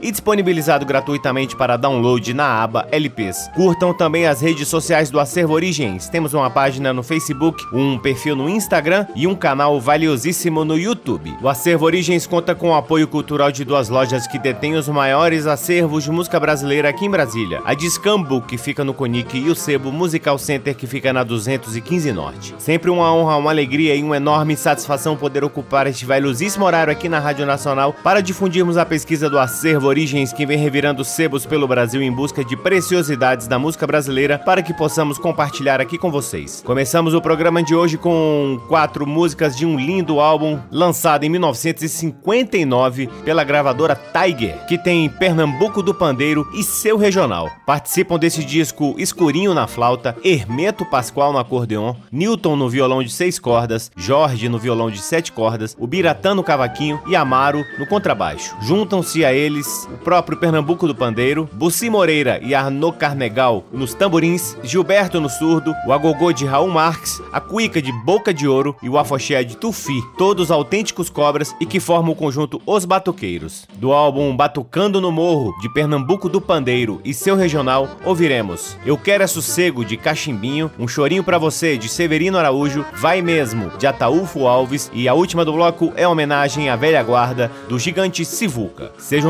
e disponibilizado gratuitamente para download na aba LPs. Curtam também as redes sociais do Acervo Origens. Temos uma página no Facebook, um perfil no Instagram e um canal valiosíssimo no YouTube. O Acervo Origens conta com o apoio cultural de duas lojas que detêm os maiores acervos de música brasileira aqui em Brasília. A Discambo, que fica no Conic, e o Sebo Musical Center, que fica na 215 Norte. Sempre uma honra, uma alegria e uma enorme satisfação poder ocupar este valiosíssimo horário aqui na Rádio Nacional para difundirmos a pesquisa do acervo Origens que vem revirando sebos pelo Brasil em busca de preciosidades da música brasileira para que possamos compartilhar aqui com vocês. Começamos o programa de hoje com quatro músicas de um lindo álbum lançado em 1959 pela gravadora Tiger, que tem Pernambuco do Pandeiro e seu regional. Participam desse disco Escurinho na flauta, Hermeto Pascoal no acordeon, Newton no violão de seis cordas, Jorge no violão de sete cordas, o Biratã no cavaquinho e Amaro no contrabaixo. Juntam-se a eles o próprio Pernambuco do Pandeiro, Bussi Moreira e Arnaud Carnegal nos tamborins, Gilberto no surdo, o agogô de Raul Marques, a cuica de Boca de Ouro e o afoxé de Tufi, todos autênticos cobras e que formam o conjunto Os Batuqueiros. Do álbum Batucando no Morro, de Pernambuco do Pandeiro e seu regional, ouviremos Eu Quero é Sossego, de Cachimbinho, Um Chorinho para Você, de Severino Araújo, Vai Mesmo, de Ataúfo Alves e a última do bloco é homenagem à velha guarda do gigante Sivuca. Seja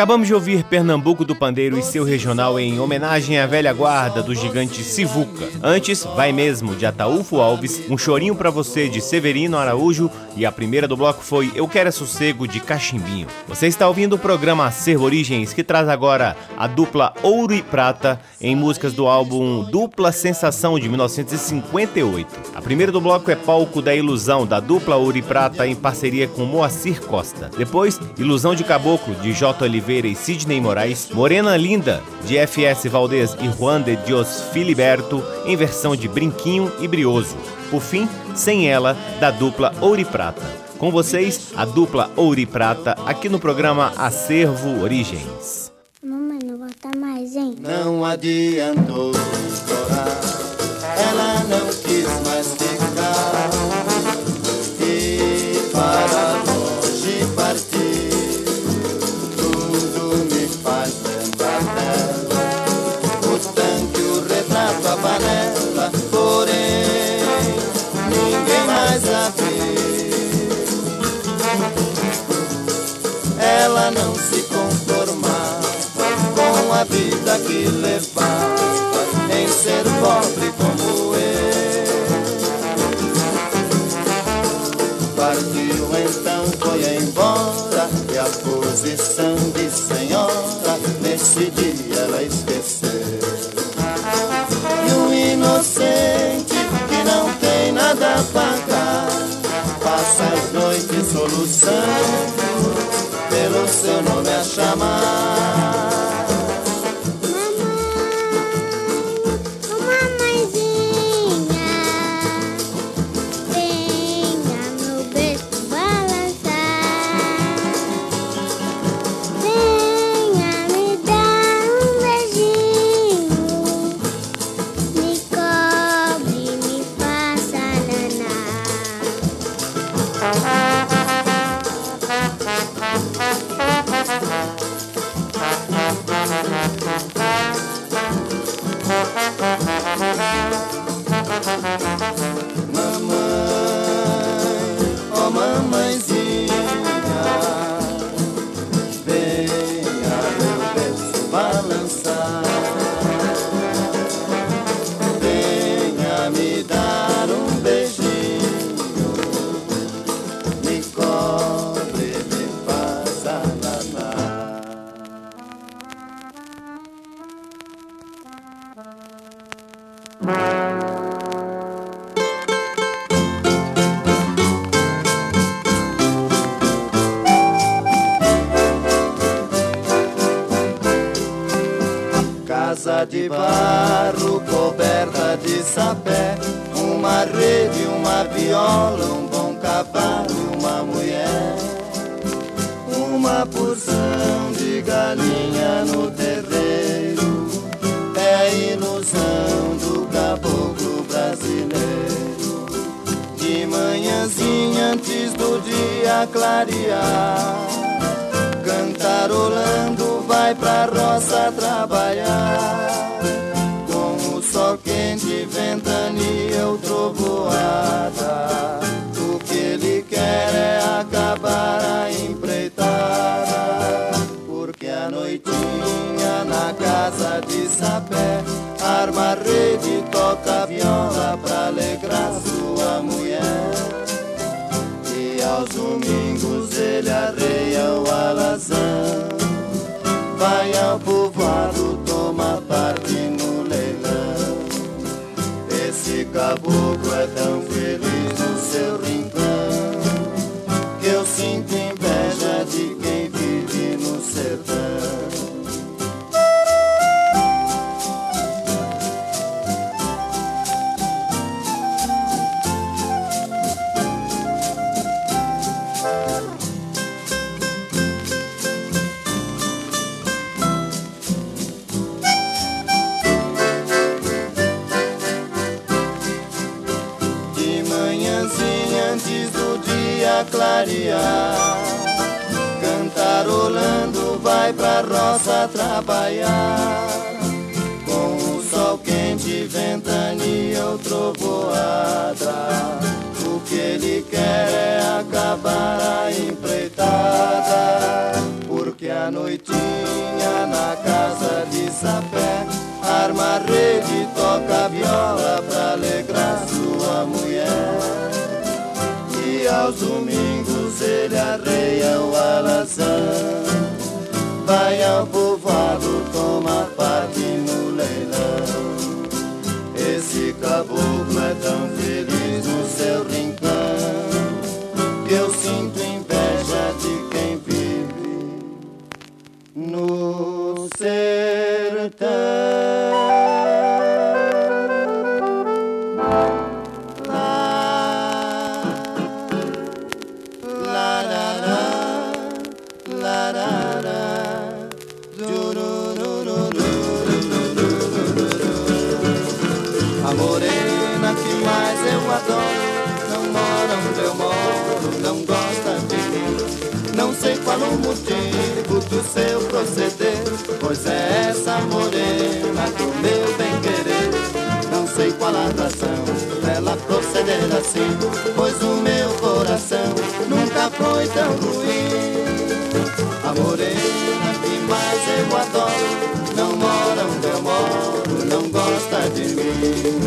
Acabamos de ouvir Pernambuco do Pandeiro e seu regional em homenagem à velha guarda do gigante Sivuca. Antes, vai mesmo de Ataúfo Alves, um chorinho para você de Severino Araújo e a primeira do bloco foi Eu Quero é Sossego de Cachimbinho. Você está ouvindo o programa Acervo Origens que traz agora a dupla Ouro e Prata em músicas do álbum Dupla Sensação de 1958. A primeira do bloco é Palco da Ilusão da dupla Ouro e Prata em parceria com Moacir Costa. Depois, Ilusão de Caboclo de J. Oliveira e Sidney Moraes, Morena Linda de FS Valdez e Juan de Dios Filiberto em versão de Brinquinho e Brioso. Por fim, Sem Ela, da dupla Ouro e Prata. Com vocês, a dupla Ouro e Prata, aqui no programa Acervo Origens. Mamãe, não volta mais, hein? Não adiantou chorar, ela não quis mais ficar. Vida que levava em ser pobre como eu. Partiu então, foi embora e a posição de senhora nesse dia ela esqueceu. E um inocente que não tem nada a pagar passa as noites soluçando pelo seu nome a chamar. dia. Cantarolando, vai pra roça trabalhar. Com o sol quente, ventania ou trovoada. O que ele quer é acabar a empreitada. Porque a noitinha na casa de sapé arma rede, toca viola pra alegrar sua mulher. E aos humildes ele arreia o alazão. Vai ao povoado, toma parte no leilão. Esse caboclo é tão feliz no seu rincão que eu sinto inveja de quem vive no sertão. seu proceder, pois é essa morena do meu bem querer. Não sei qual a razão dela proceder assim, pois o meu coração nunca foi tão ruim. A morena que mais eu adoro, não mora onde eu moro, não gosta de mim.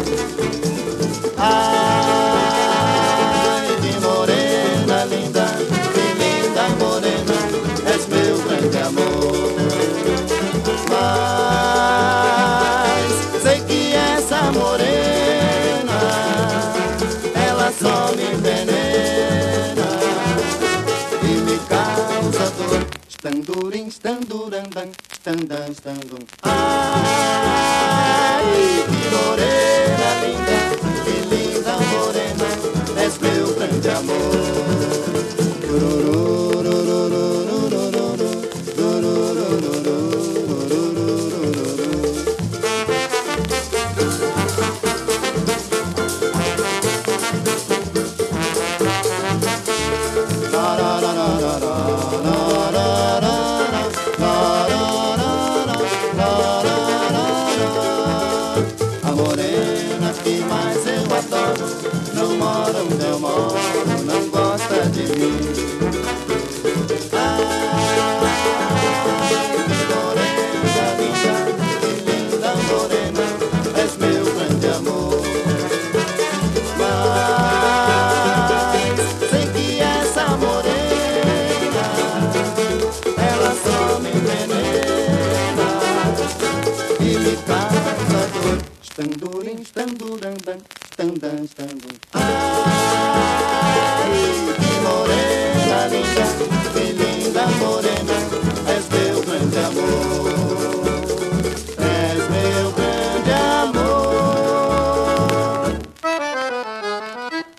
És meu grande amor,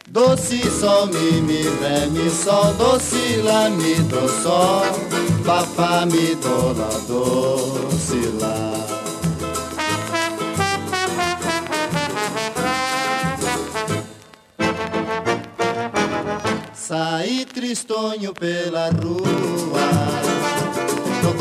doce sol, mi, mi, ré, sol, doce, lá, mi, do, sol, papá, mi, do, lá, doce, lá. Sai tristonho pela rua.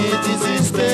me desespero.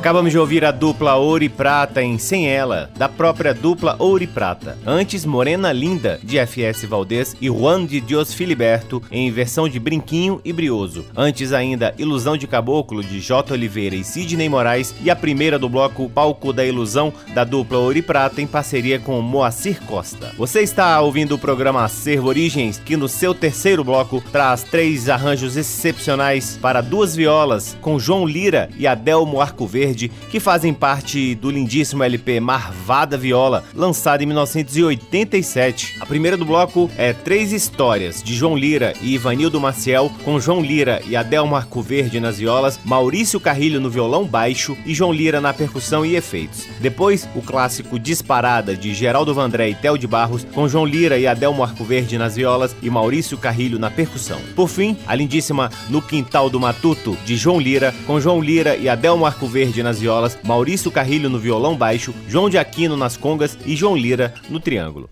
Acabamos de ouvir a dupla Ouro e Prata em Sem Ela, da própria dupla Ouro e Prata. Antes, Morena Linda, de FS Valdez, e Juan de Dios Filiberto, em versão de Brinquinho e Brioso. Antes ainda, Ilusão de Caboclo, de J. Oliveira e Sidney Moraes, e a primeira do bloco Palco da Ilusão, da dupla Ouro e Prata, em parceria com Moacir Costa. Você está ouvindo o programa Acervo Origens, que no seu terceiro bloco traz três arranjos excepcionais para duas violas, com João Lira e Adelmo Arco Verde, que fazem parte do lindíssimo LP Marvada Viola, lançado em 1987. A primeira do bloco é Três Histórias, de João Lira e Ivanildo Maciel, com João Lira e Adelmo Arco Verde nas violas, Maurício Carrilho no violão baixo e João Lira na percussão e efeitos. Depois, o clássico Disparada, de Geraldo Vandré e Tel de Barros, com João Lira e Adelmo Arco Verde nas violas e Maurício Carrilho na percussão. Por fim, a lindíssima No Quintal do Matuto, de João Lira, com João Lira e Adelmo Arco Verde nas violas, Maurício Carrilho no violão baixo, João de Aquino nas congas e João Lira no triângulo.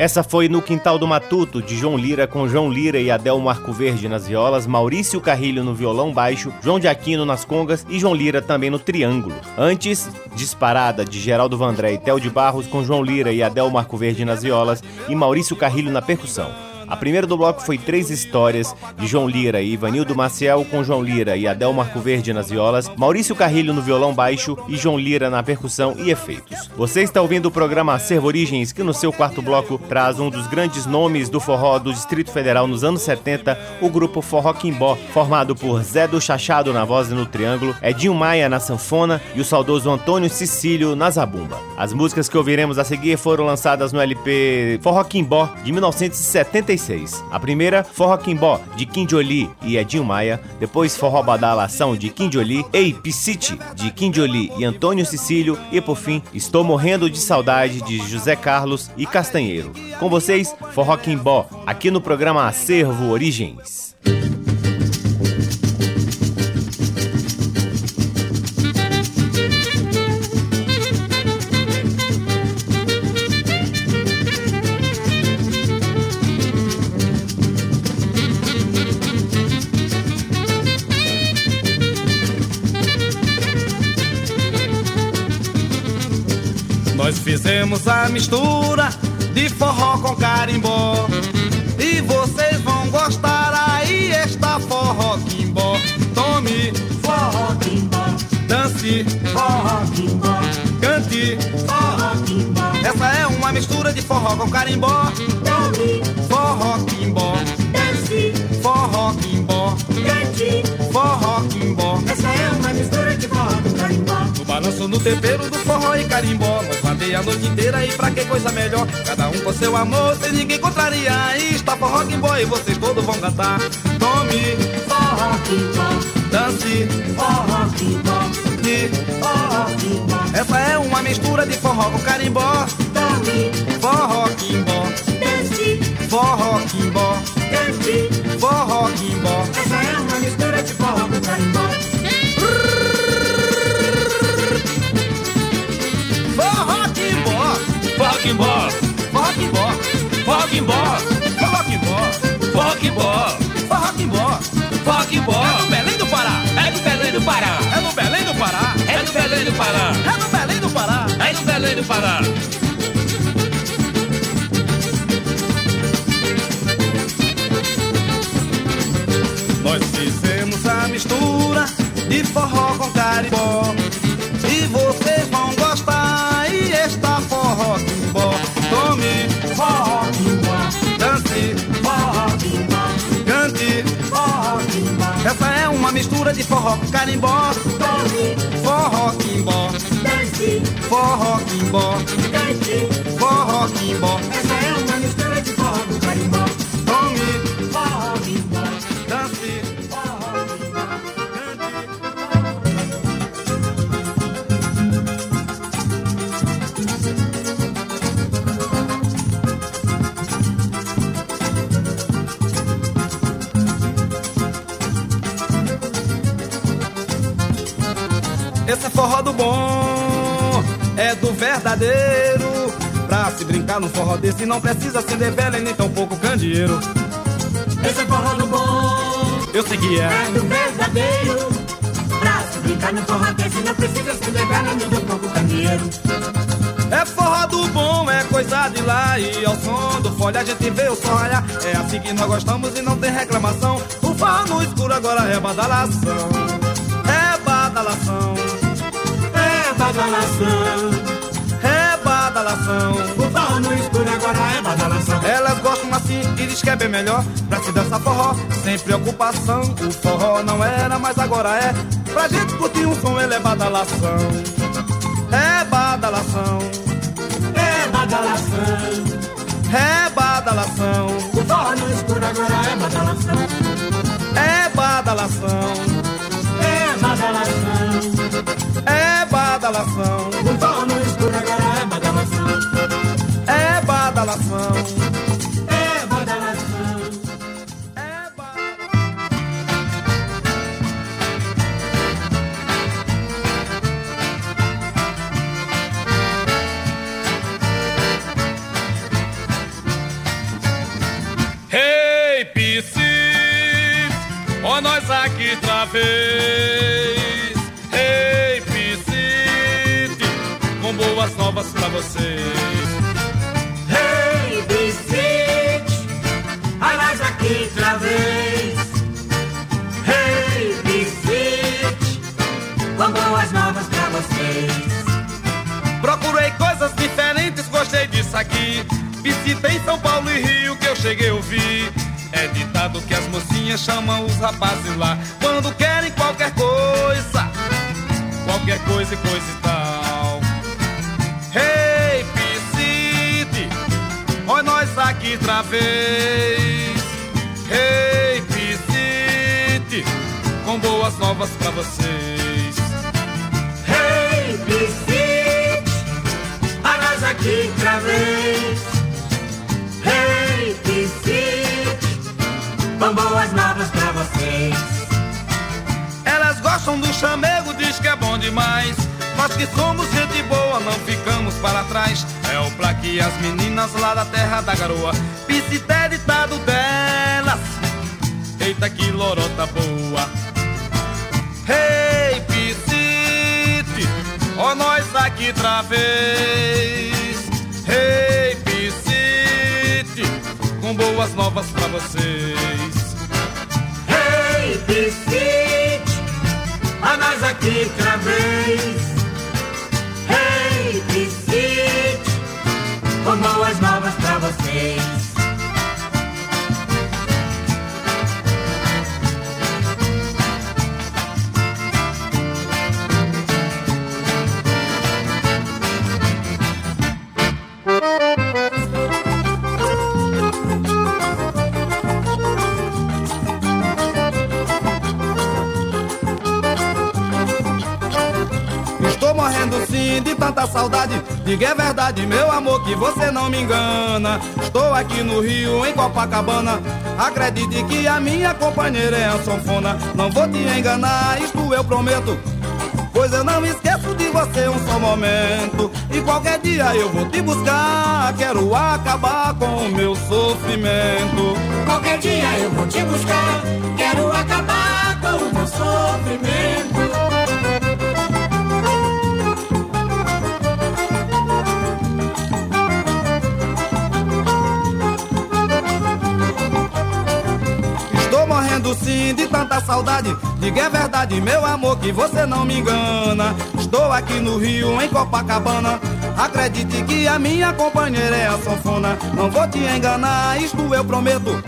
Essa foi No Quintal do Matuto, de João Lira, com João Lira e Adel Marco Verde nas violas, Maurício Carrilho no violão baixo, João de Aquino nas congas e João Lira também no triângulo. Antes, Disparada, de Geraldo Vandré e Tel de Barros, com João Lira e Adel Marco Verde nas violas e Maurício Carrilho na percussão. A primeira do bloco foi Três Histórias, de João Lira e Ivanildo Maciel, com João Lira e Adel Marco Verde nas violas, Maurício Carrilho no violão baixo e João Lira na percussão e efeitos. Você está ouvindo o programa Acervo Origens, que no seu quarto bloco traz um dos grandes nomes do forró do Distrito Federal nos anos 70, o grupo Forró Quimbó, formado por Zé do Chachado na voz e no triângulo, Edinho Maia na sanfona e o saudoso Antônio Cecílio na zabumba. As músicas que ouviremos a seguir foram lançadas no LP Forró Quimbó de 1975 a primeira, Forró Quimbó, de Jolie e Edinho Maia. Depois, Forró Badalação, de Jolie. Ei, Piscite, de Jolie e Antônio Cecílio. E por fim, Estou Morrendo de Saudade, de José Carlos e Castanheiro. Com vocês, Forró Quimbó, aqui no programa Acervo Origens. Fizemos a mistura de forró com carimbó. E vocês vão gostar, aí está forró quimbó. Tome Forró quimbó, dance, forró quimbó, cante. forró quimbó, Essa é uma mistura de forró com carimbó. tome, Forró quimbó, dance, forró quimbó, cante. forró quimbó. Essa é uma mistura de forró com carimbó. No balanço, no tempero do forró e carimbó. Vadeia a noite inteira e pra que coisa melhor? Cada um com seu amor, sem ninguém contrariar. Aí está forró quimbó e vocês todos vão cantar. Tome, Forró quimbó, dance, forró quimbó, e forró quimbó, Essa é uma mistura de forró com carimbó. tome, Forró quimbó, dance, forró quimbó, cante. forró quimbó. Essa Quimbó, forró quimbó, forró quimbó, forró quimbó, forró quimbó. forró quimbó. É no Belém do Pará, é no Belém do Pará, É no Belém do Pará, é no Belém do Pará, é no Belém do Pará. é no Belém do Pará. Nós fizemos a mistura de forró com carimbó. E vocês vão gostar, e está forró uma mistura de forró com carimbó. Forró quimbó, dance, forró quimbó, forró quimbó. Essa é uma mistura de forró com carimbó. Esse é forró do bom, é do verdadeiro. Pra se brincar num forró desse não precisa acender vela e nem tão pouco candeeiro. Esse é forró do bom, Eu sei que é. é do verdadeiro. Pra se brincar no forró desse não precisa se levar nem do pouco candeeiro. É forró do bom, é coisa de lá E ao som do folha a gente vê o sol raiar É assim que nós gostamos e não tem reclamação O forró no escuro agora é badalação É badalação badalação, É badalação. O forró no escuro agora é badalação. Elas gostam assim e diz que é bem melhor. Pra se dançar forró, sem preocupação. O forró não era, mas agora é. Pra gente curtir um som, ele é badalação. É badalação. É badalação, É badalação. O forró no escuro agora é badalação. É badalação os rapazes lá quando querem qualquer coisa. Qualquer coisa e coisa e tal. Hey, Piscite, olha nós aqui outra vez. Hey, Piscite, com boas novas pra vocês. Hey, Vicente, a nós aqui outra vez. Chamego, diz que é bom demais. Nós que somos gente boa, não ficamos para trás. É o plaque as meninas lá da terra da garoa. Piscité ditado delas. Eita que lorota boa. Hey, Piscite, ó nós aqui outra vez. Hey, Piscite, com boas novas pra vocês. A nós de tanta saudade. Diga é verdade, meu amor, que você não me engana. Estou aqui no Rio, em Copacabana. Acredite que a minha companheira é a sanfona. Não vou te enganar, isto eu prometo. Pois eu não esqueço de você um só momento. E qualquer dia eu vou te buscar. Quero acabar com o meu sofrimento. Qualquer dia eu vou te buscar. Quero acabar com o meu sofrimento. De tanta saudade. Diga é verdade, meu amor, que você não me engana. Estou aqui no Rio, em Copacabana. Acredite que a minha companheira é a sanfona. Não vou te enganar, isto eu prometo.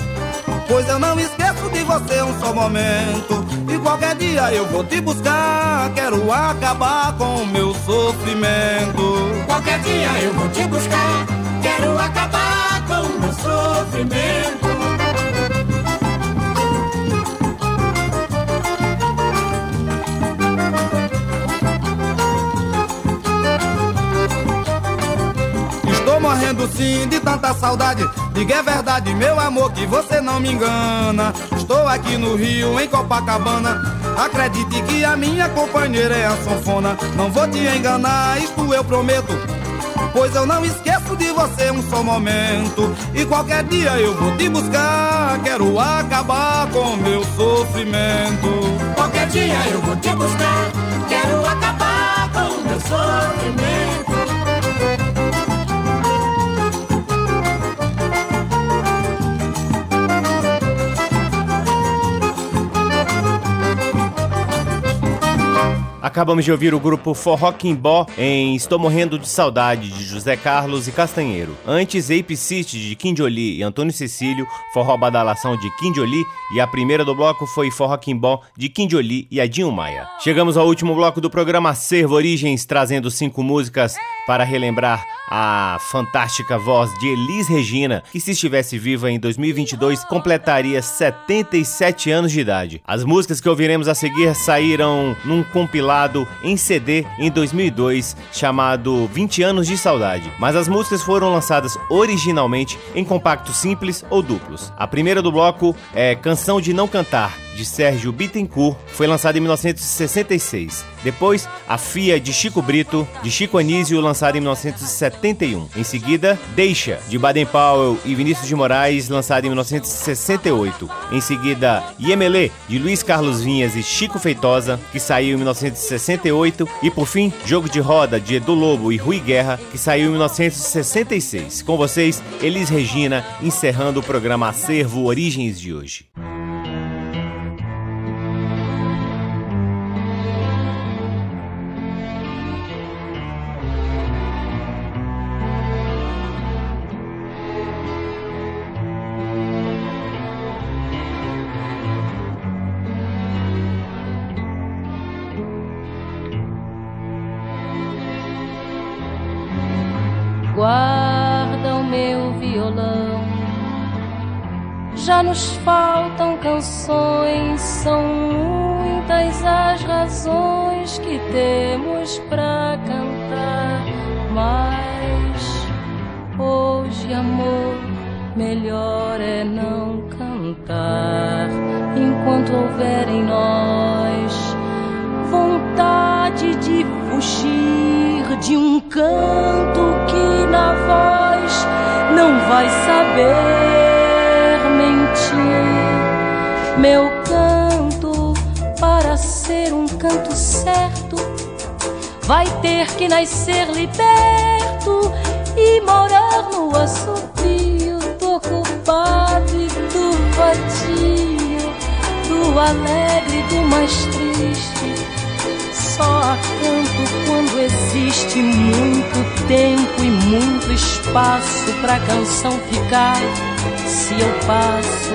Pois eu não esqueço de você um só momento. E qualquer dia eu vou te buscar. Quero acabar com o meu sofrimento. Qualquer dia eu vou te buscar. Morrendo sim de tanta saudade. Diga é verdade, meu amor, que você não me engana. Estou aqui no Rio, em Copacabana. Acredite que a minha companheira é a sanfona. Não vou te enganar, isto eu prometo. Pois eu não esqueço de você um só momento. E qualquer dia eu vou te buscar. Quero acabar com meu sofrimento. Qualquer dia eu vou te buscar. Quero acabar com meu sofrimento. Acabamos de ouvir o grupo Forró Quimbó em Estou Morrendo de Saudade, de José Carlos e Castanheiro. Antes, Ape City, de Quindioli e Antônio Cecílio, Forró Badalação, de Quindioli, e a primeira do bloco foi Forró Quimbó, de Quindioli e Adinho Maia. Chegamos ao último bloco do programa Acervo Origens, trazendo cinco músicas para relembrar a fantástica voz de Elis Regina, que se estivesse viva em 2022 completaria 77 anos de idade. As músicas que ouviremos a seguir saíram num compilado em CD em 2002 chamado 20 anos de saudade, mas as músicas foram lançadas originalmente em compactos simples ou duplos. A primeira do bloco é Canção de Não Cantar, de Sérgio Bittencourt, foi lançada em 1966. Depois, A Fia, de Chico Brito, de Chico Anísio, lançada em 1971. Em seguida, Deixa, de Baden Powell e Vinícius de Moraes, lançada em 1968. Em seguida, Yemelê, de Luiz Carlos Vinhas e Chico Feitosa, que saiu em 1968. E por fim, Jogo de Roda, de Edu Lobo e Rui Guerra, que saiu em 1966. Com vocês, Elis Regina, encerrando o programa Acervo Origens de hoje. Ficar. Se eu passo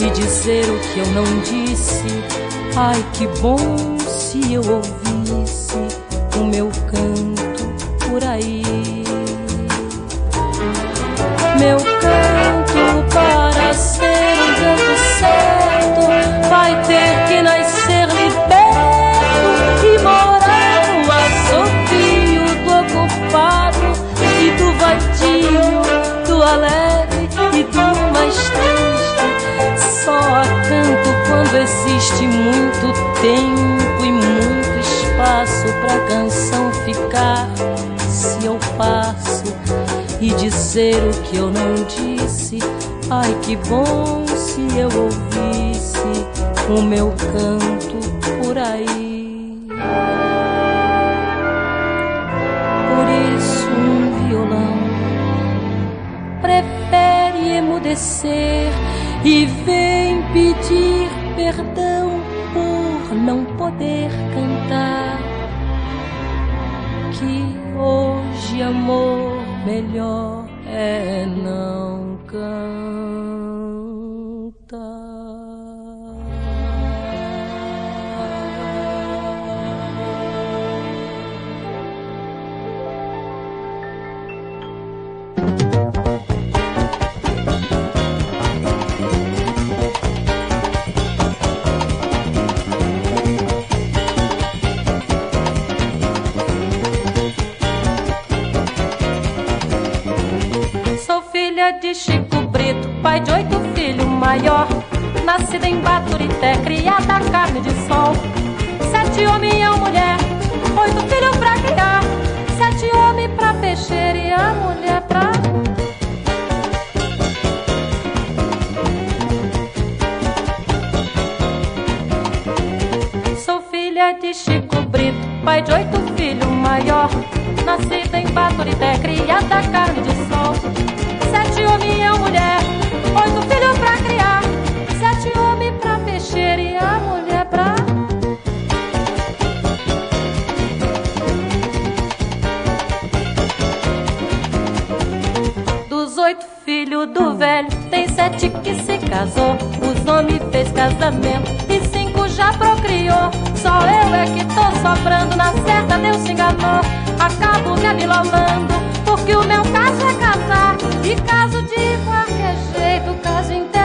e dizer o que eu não disse, ai que bom se eu ouvisse o meu canto por aí. Meu canto para ser um canto certo existe muito tempo e muito espaço pra canção ficar. Se eu passo e dizer o que eu não disse, ai que bom se eu ouvisse o meu canto por aí. Por isso um violão prefere emudecer e vem pedir poder cantar. Que hoje amor melhor de Chico Brito, pai de oito filhos, maior. Nascida em Baturité, criada carne de sol. Sete homens e uma mulher, oito filhos pra criar. Sete homens pra peixeira e a mulher pra. Sou filha de Chico Brito, pai de oito filhos, maior. Nascida em Baturité, criada carne de sol. Velho, tem sete que se casou. Os homens fez casamento e cinco já procriou. Só eu é que tô soprando, na certa Deus se enganou. Acabo me abilolando, porque o meu caso é casar. E caso de qualquer jeito, caso entender.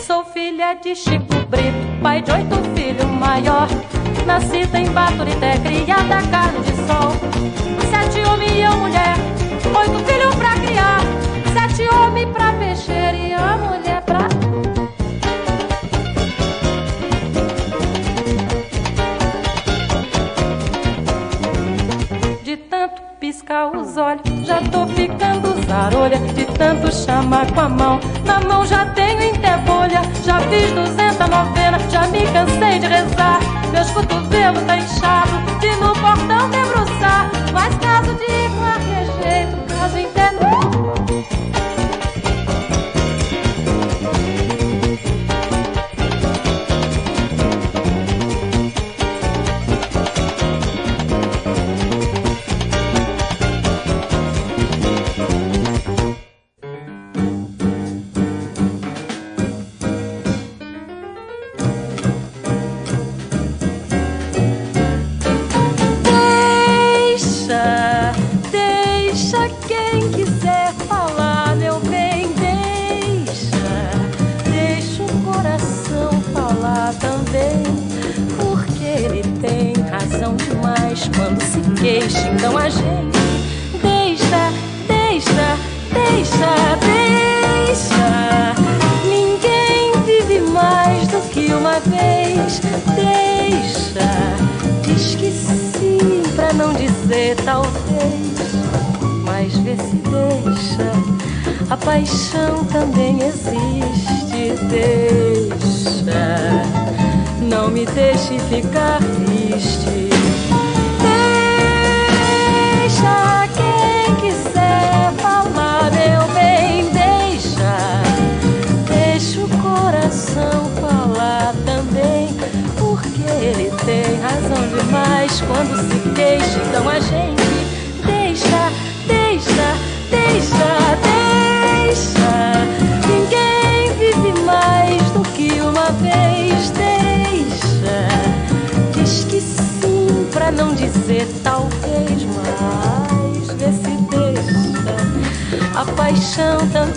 Sou filha de Chico Brito, pai de oito filhos, maior. Nascida em Baturité, criada carne de sol. Sete homens e uma mulher, oito filhos pra criar. Sete homens pra mexer e a mulher pra. De tanto piscar os olhos, já tô ficando zarolha. De tanto chamar com a mão, na mão já tenho interbolha. Já fiz duzentas novenas, já me cansei de rezar. Meus cotovelos tá inchado e no portão debruçado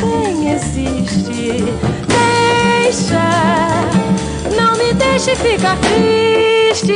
nem existe. Deixa, não me deixe ficar triste.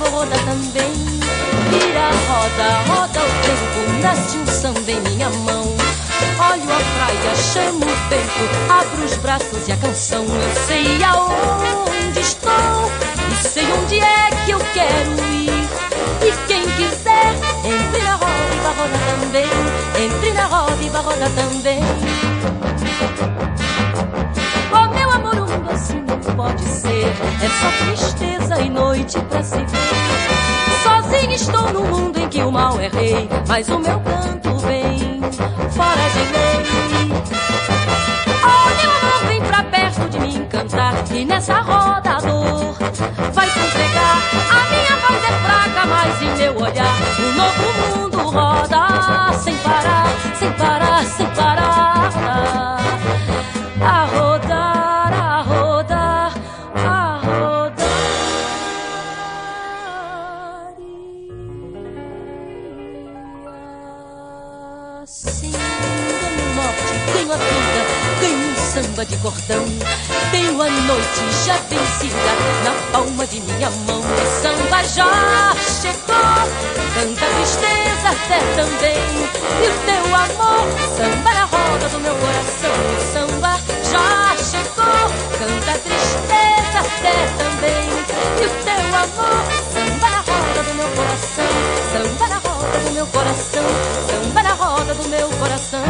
Na roda vou rodar também. Vira roda, roda o tempo, nasce um samba em minha mão. Olho a praia, chamo o vento, abro os braços e a canção. Eu sei aonde estou e sei onde é que eu quero ir. E quem quiser, entre na roda e rodar também. Entre na roda e rodar também. Pode ser. É só tristeza e noite pra se ver. Sozinho estou no mundo em que o mal é rei, mas o meu canto vem fora de lei. Oh, meu amor, vem pra perto de mim cantar. E nessa roda a dor vai se entregar. A minha voz é fraca, mas em meu olhar, um novo mundo roda sem parar, samba de cordão. Tenho a noite já vencida na palma de minha mão. O samba já chegou, tanta tristeza até também. E o teu amor, samba na roda do meu coração. O samba já chegou, tanta tristeza até também. E o teu amor, samba na roda do meu coração. Samba na roda do meu coração. Samba na roda do meu coração.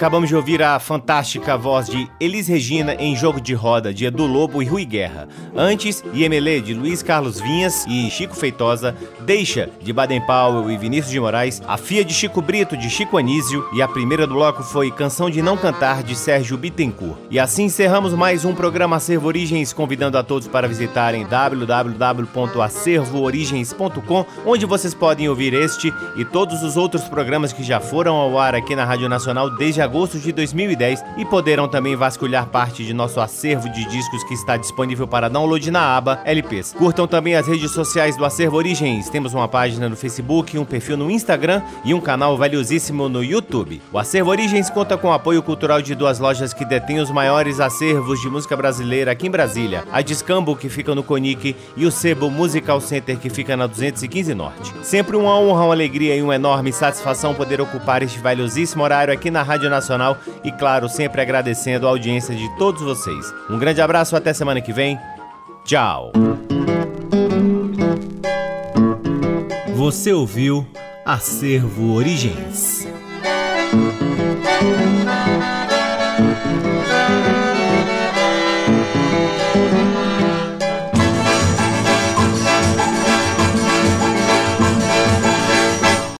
Acabamos de ouvir a fantástica voz de Elis Regina em Jogo de Roda, de Edu Lobo e Rui Guerra. Antes, Iemelê, de Luiz Carlos Vinhas e Chico Feitosa, Deixa, de Baden Powell e Vinícius de Moraes, A Fia de Chico Brito, de Chico Anísio, e a primeira do bloco foi Canção de Não Cantar, de Sérgio Bittencourt. E assim encerramos mais um programa Acervo Origens, convidando a todos para visitarem www.acervoorigens.com, onde vocês podem ouvir este e todos os outros programas que já foram ao ar aqui na Rádio Nacional desde agosto de 2010 e poderão também vasculhar parte de nosso acervo de discos que está disponível para download na aba LPs. Curtam também as redes sociais do Acervo Origens. Temos uma página no Facebook, um perfil no Instagram e um canal valiosíssimo no YouTube. O Acervo Origens conta com o apoio cultural de duas lojas que detêm os maiores acervos de música brasileira aqui em Brasília: a Discambo, que fica no Conic, e o Sebo Musical Center, que fica na 215 Norte. Sempre uma honra, uma alegria e uma enorme satisfação poder ocupar este valiosíssimo horário aqui na Rádio Nacional e, claro, sempre agradecendo a audiência de todos vocês. Um grande abraço, até semana que vem. Tchau! Você ouviu Acervo Origens.